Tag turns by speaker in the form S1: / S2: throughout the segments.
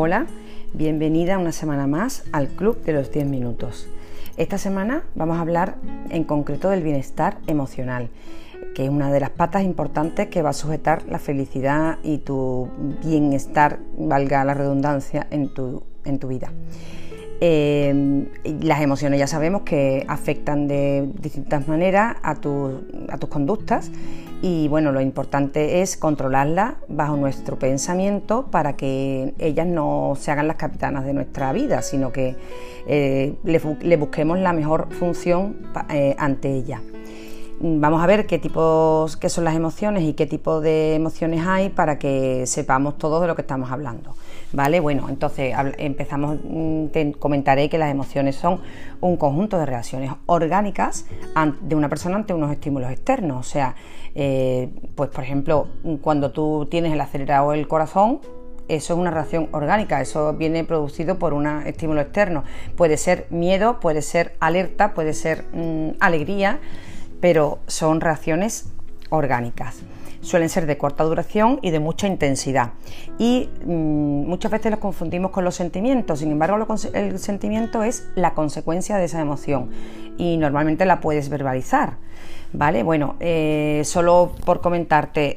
S1: Hola, bienvenida una semana más al Club de los 10 Minutos. Esta semana vamos a hablar en concreto del bienestar emocional, que es una de las patas importantes que va a sujetar la felicidad y tu bienestar, valga la redundancia, en tu, en tu vida. Eh, las emociones ya sabemos que afectan de distintas maneras a, a tus conductas y bueno, lo importante es controlarlas bajo nuestro pensamiento para que ellas no se hagan las capitanas de nuestra vida, sino que eh, le, busquemos la mejor función eh, ante ellas. Vamos a ver qué tipos, qué son las emociones y qué tipo de emociones hay para que sepamos todo de lo que estamos hablando. ¿Vale? Bueno, entonces empezamos, mm, te comentaré que las emociones son un conjunto de reacciones orgánicas de una persona ante unos estímulos externos. O sea, eh, pues por ejemplo, cuando tú tienes el acelerado del corazón, eso es una reacción orgánica, eso viene producido por un estímulo externo. Puede ser miedo, puede ser alerta, puede ser mm, alegría pero son reacciones orgánicas. Suelen ser de corta duración y de mucha intensidad. Y mm, muchas veces los confundimos con los sentimientos, sin embargo el sentimiento es la consecuencia de esa emoción y normalmente la puedes verbalizar. ¿Vale? Bueno, eh, solo por comentarte,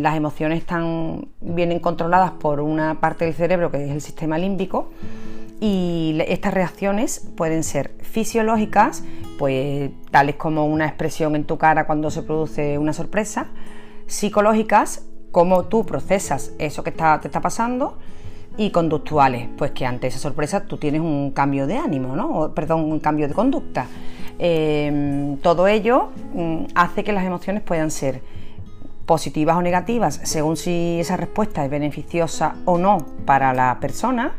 S1: las emociones están, vienen controladas por una parte del cerebro que es el sistema límbico y estas reacciones pueden ser fisiológicas, pues tales como una expresión en tu cara cuando se produce una sorpresa, psicológicas, como tú procesas eso que te está pasando, y conductuales, pues que ante esa sorpresa tú tienes un cambio de ánimo, ¿no? perdón, un cambio de conducta. Em, todo ello mm, hace que las emociones puedan ser positivas o negativas según si esa respuesta es beneficiosa o no para la persona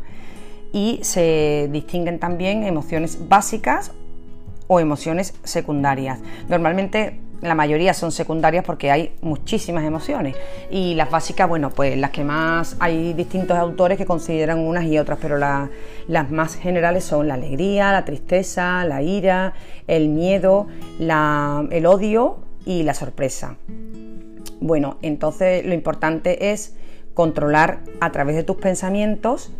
S1: y se distinguen también emociones básicas o emociones secundarias. Normalmente la mayoría son secundarias porque hay muchísimas emociones y las básicas, bueno, pues las que más hay distintos autores que consideran unas y otras, pero las más generales son la alegría, la tristeza, la ira, el miedo, el odio y la sorpresa. Bueno, entonces lo importante es controlar a través de tus pensamientos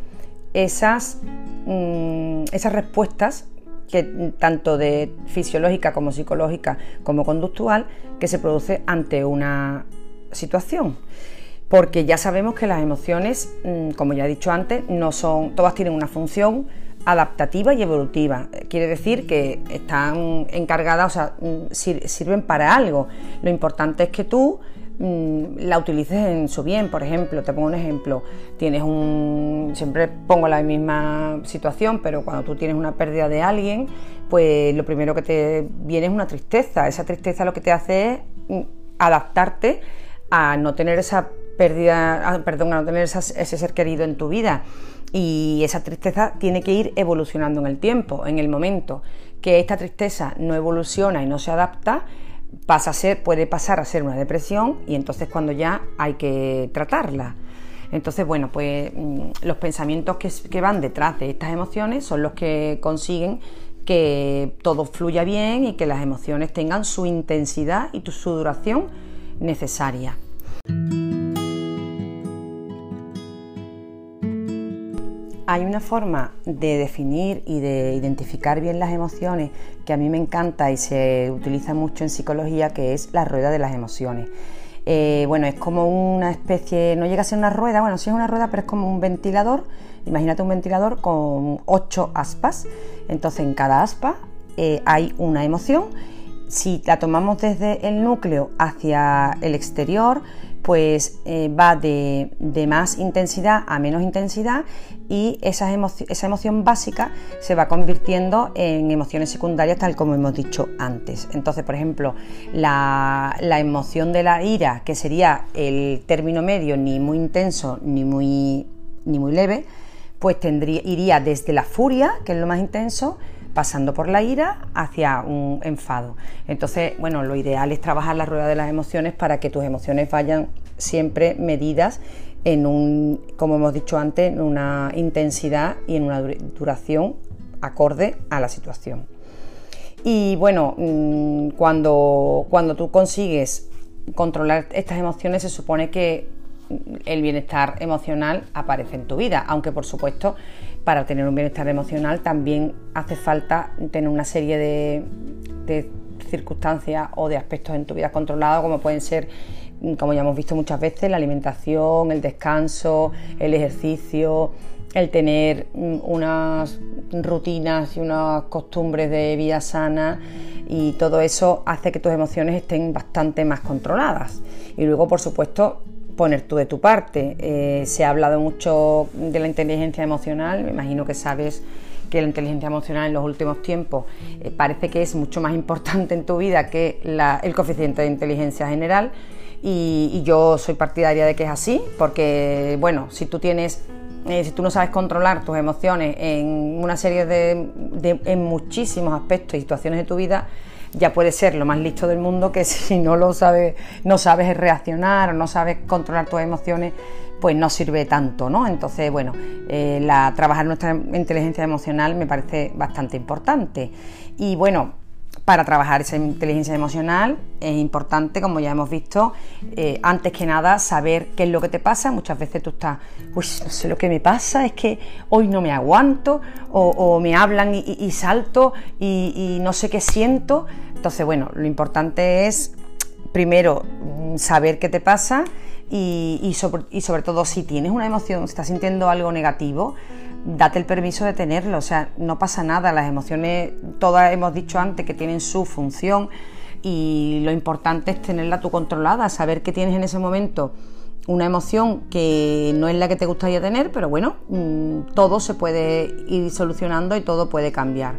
S1: esas, mm, esas respuestas que tanto de fisiológica como psicológica como conductual que se produce ante una situación. Porque ya sabemos que las emociones, mm, como ya he dicho antes, no son, todas tienen una función adaptativa y evolutiva. Quiere decir que están encargadas, o sea, mm, sirven para algo. Lo importante es que tú la utilices en su bien. Por ejemplo, te pongo un ejemplo, tienes un, siempre pongo la misma situación, pero cuando tú tienes una pérdida de alguien, pues lo primero que te viene es una tristeza. Esa tristeza lo que te hace es mm, adaptarte a no tener esa pérdida, perdón, a no tener ese ser querido en tu vida. Y esa tristeza tiene que ir evolucionando en el tiempo, en el momento que esta tristeza no evoluciona y no se adapta, pasa a ser, puede pasar a ser una depresión y entonces cuando ya hay que tratarla. Entonces, bueno, pues mm, los pensamientos que, van detrás de estas emociones son los que consiguen que todo fluya bien y que las emociones tengan su intensidad y su duración necesaria. Hay una forma de definir y de identificar bien las emociones que a mí me encanta y se utiliza mucho en psicología, que es la rueda de las emociones. Eh, bueno, es como una especie, no llega a ser una rueda, bueno, sí es una rueda, pero es como un ventilador. Imagínate un ventilador con ocho aspas. Entonces en cada aspa eh, hay una emoción. Si la tomamos desde el núcleo hacia el exterior, pues eh, va de, más intensidad a menos intensidad y esa, emoción básica se va convirtiendo en emociones secundarias tal como hemos dicho antes. Entonces, por ejemplo, la, emoción de la ira, que sería el término medio ni muy intenso ni muy, ni muy leve, pues tendría, iría desde la furia, que es lo más intenso, pasando por la ira hacia un enfado. Entonces, bueno, lo ideal es trabajar la rueda de las emociones para que tus emociones vayan siempre medidas en un, como hemos dicho antes, en una intensidad y en una duración acorde a la situación. Y bueno, mm, cuando, cuando tú consigues controlar estas emociones, se supone que el bienestar emocional aparece en tu vida, aunque por supuesto para tener un bienestar emocional también hace falta tener una serie de, circunstancias o de aspectos en tu vida controlados, como pueden ser, como ya hemos visto muchas veces, la alimentación, el descanso, el ejercicio, el tener mm, unas rutinas y unas costumbres de vida sana y todo eso hace que tus emociones estén bastante más controladas. Y luego, por supuesto, poner tú de tu parte. Eh, se ha hablado mucho de la inteligencia emocional, me imagino que sabes que la inteligencia emocional en los últimos tiempos eh, parece que es mucho más importante en tu vida que el coeficiente de inteligencia general. Y, yo soy partidaria de que es así, porque bueno, si tú tienes eh, si tú no sabes controlar tus emociones en una serie de, en muchísimos aspectos y situaciones de tu vida, ya puedes ser lo más listo del mundo que si no lo sabes, no sabes reaccionar o no sabes controlar tus emociones, pues no sirve tanto, ¿no? Entonces, bueno, eh, la, trabajar nuestra inteligencia emocional me parece bastante importante. Y bueno, para trabajar esa inteligencia emocional es importante, como ya hemos visto, eh, antes que nada saber qué es lo que te pasa. Muchas veces tú estás, uy, no sé lo que me pasa, es que hoy no me aguanto, o, me hablan y, salto y, no sé qué siento. Entonces, bueno, lo importante es primero mm, saber qué te pasa y, sobre, y sobre todo si tienes una emoción, si estás sintiendo algo negativo, date el permiso de tenerlo, o sea, no pasa nada, las emociones, todas hemos dicho antes que tienen su función y lo importante es tenerla tú controlada, saber que tienes en ese momento una emoción que no es la que te gustaría tener, pero bueno, mm, todo se puede ir solucionando y todo puede cambiar.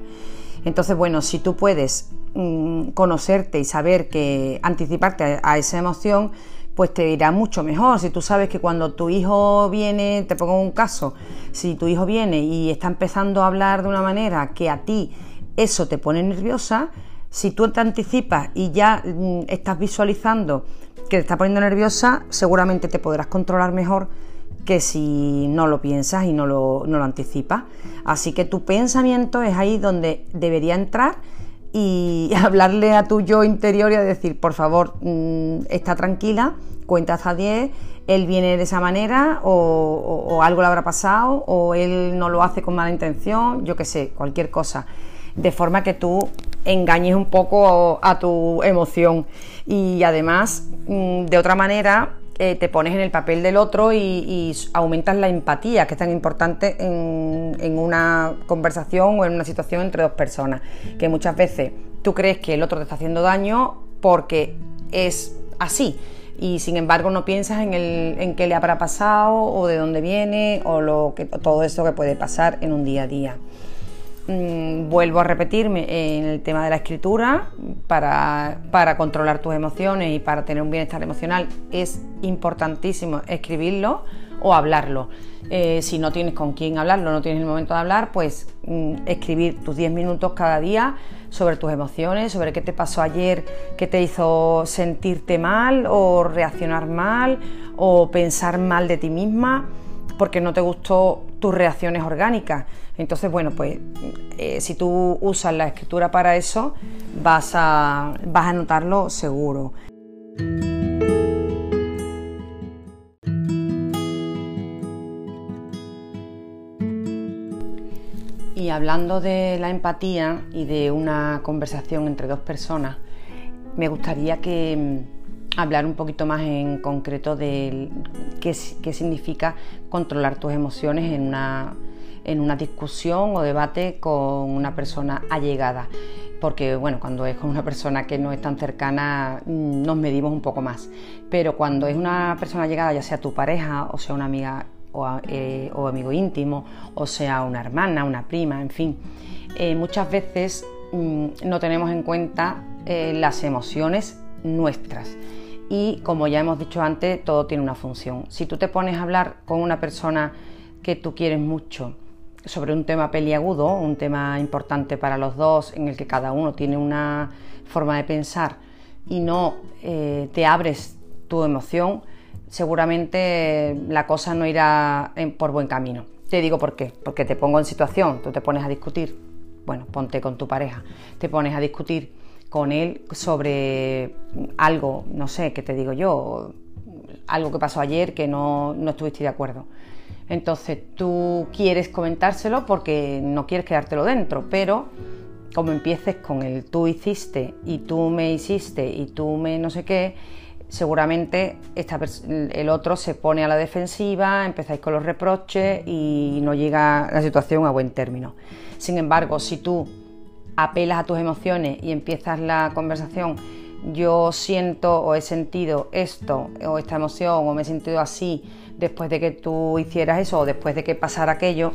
S1: Entonces, bueno, si tú puedes mm, conocerte y saber que anticiparte a esa emoción, pues te irá mucho mejor. Si tú sabes que cuando tu hijo viene, te pongo un caso, si tu hijo viene y está empezando a hablar de una manera que a ti eso te pone nerviosa, si tú te anticipas y ya mm, estás visualizando que te está poniendo nerviosa, seguramente te podrás controlar mejor que si no lo piensas y no lo, no lo anticipas. Así que tu pensamiento es ahí donde debería entrar y hablarle a tu yo interior y a decir, por favor, mm, está tranquila, cuenta hasta 10, él viene de esa manera o, algo le habrá pasado o él no lo hace con mala intención, yo qué sé, cualquier cosa. De forma que tú engañes un poco a, tu emoción y además mm, de otra manera eh, te pones en el papel del otro y, aumentas la empatía, que es tan importante en, una conversación o en una situación entre dos personas, que muchas veces tú crees que el otro te está haciendo daño porque es así y sin embargo no piensas en, el, en qué le habrá pasado o de dónde viene o lo que, todo eso que puede pasar en un día a día. Mm, vuelvo a repetirme en el tema de la escritura, para, para, controlar tus emociones y para tener un bienestar emocional es importantísimo escribirlo o hablarlo. Eh, si no tienes con quién hablarlo, no tienes el momento de hablar, pues mm, escribir tus 10 minutos cada día sobre tus emociones, sobre qué te pasó ayer, qué te hizo sentirte mal o reaccionar mal o pensar mal de ti misma porque no te gustó tus reacciones orgánicas. Entonces, bueno, pues eh, si tú usas la escritura para eso, vas a, vas a notarlo seguro. Y hablando de la empatía y de una conversación entre dos personas, me gustaría que mm, hablar un poquito más en concreto de qué, qué significa controlar tus emociones en una en una discusión o debate con una persona allegada. Porque, bueno, cuando es con una persona que no es tan cercana, mm, nos medimos un poco más. Pero cuando es una persona allegada, ya sea tu pareja o sea una amiga o, eh, amigo íntimo, o sea una hermana, una prima, en fin, eh, muchas veces mm, no tenemos en cuenta eh, las emociones nuestras. Y como ya hemos dicho antes, todo tiene una función. Si tú te pones a hablar con una persona que tú quieres mucho, sobre un tema peliagudo, un tema importante para los dos, en el que cada uno tiene una forma de pensar y no eh, te abres tu emoción, seguramente la cosa no irá por buen camino. Te digo por qué, porque te pongo en situación, tú te pones a discutir, bueno, ponte con tu pareja, te pones a discutir con él sobre algo, no sé, ¿qué te digo yo? algo que pasó ayer que no, no estuviste de acuerdo. Entonces tú quieres comentárselo porque no quieres quedártelo dentro, pero como empieces con el tú hiciste y tú me hiciste y tú me no sé qué, seguramente el otro se pone a la defensiva, empezáis con los reproches y no llega la situación a buen término. Sin embargo, si tú apelas a tus emociones y empiezas la conversación, yo siento o he sentido esto o esta emoción o me he sentido así después de que tú hicieras eso o después de que pasara aquello,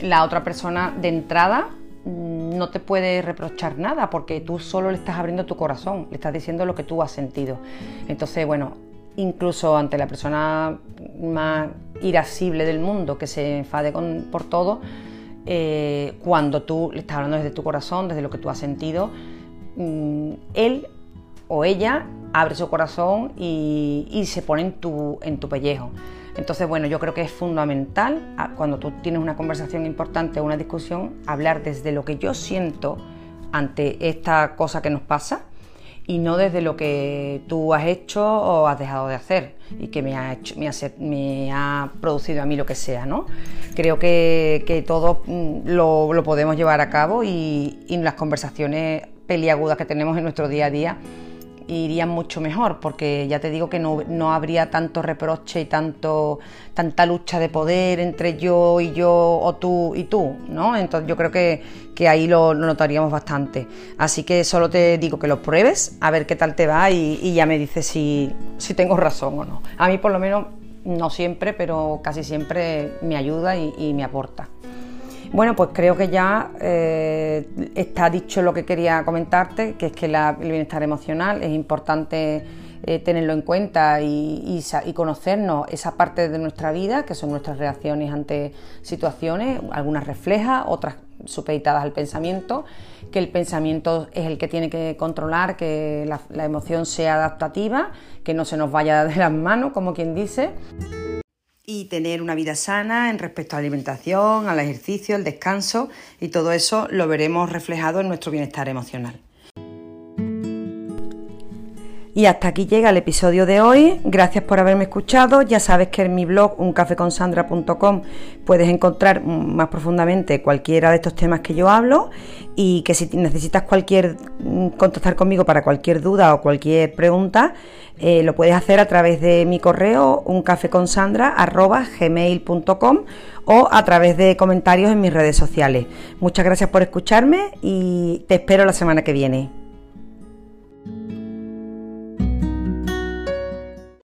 S1: la otra persona de entrada mm, no te puede reprochar nada porque tú solo le estás abriendo tu corazón, le estás diciendo lo que tú has sentido. Entonces, bueno, incluso ante la persona más irascible del mundo que se enfade por todo, eh, cuando tú le estás hablando desde tu corazón, desde lo que tú has sentido, mm, él o ella abre su corazón y, se pone en tu, en tu pellejo. Entonces, bueno, yo creo que es fundamental ah, cuando tú tienes una conversación importante o una discusión, hablar desde lo que yo siento ante esta cosa que nos pasa y no desde lo que tú has hecho o has dejado de hacer y que me ha, hecho, me ha, producido a mí lo que sea. ¿no? Creo que, que todos mm, lo, lo, podemos llevar a cabo y, y las conversaciones peliagudas que tenemos en nuestro día a día irían mucho mejor, porque ya te digo que no, habría tanto reproche y tanto, tanta lucha de poder entre yo y yo o tú y tú, ¿no? Entonces yo creo que, ahí lo, notaríamos bastante. Así que solo te digo que lo pruebes, a ver qué tal te va y, ya me dices si, tengo razón o no. A mí por lo menos, no siempre, pero casi siempre me ayuda y me aporta. Bueno, pues creo que ya eh, está dicho lo que quería comentarte, que es que el bienestar emocional es importante eh, tenerlo en cuenta y, conocernos esa parte de nuestra vida, que son nuestras reacciones ante situaciones, algunas reflejas, otras supeditadas al pensamiento, que el pensamiento es el que tiene que controlar que la emoción sea adaptativa, que no se nos vaya de las manos, como quien dice y tener una vida sana en respecto a la alimentación, al ejercicio, al descanso y todo eso lo veremos reflejado en nuestro bienestar emocional. Y hasta aquí llega el episodio de hoy. Gracias por haberme escuchado. Ya sabes que en mi blog uncafeconsandra.com puedes encontrar más profundamente cualquiera de estos temas que yo hablo y que si necesitas cualquier mm, contactar conmigo para cualquier duda o cualquier pregunta, eh, lo puedes hacer a través de mi correo uncafeconsandra@gmail.com o a través de comentarios en mis redes sociales. Muchas gracias por escucharme y te espero la semana que viene.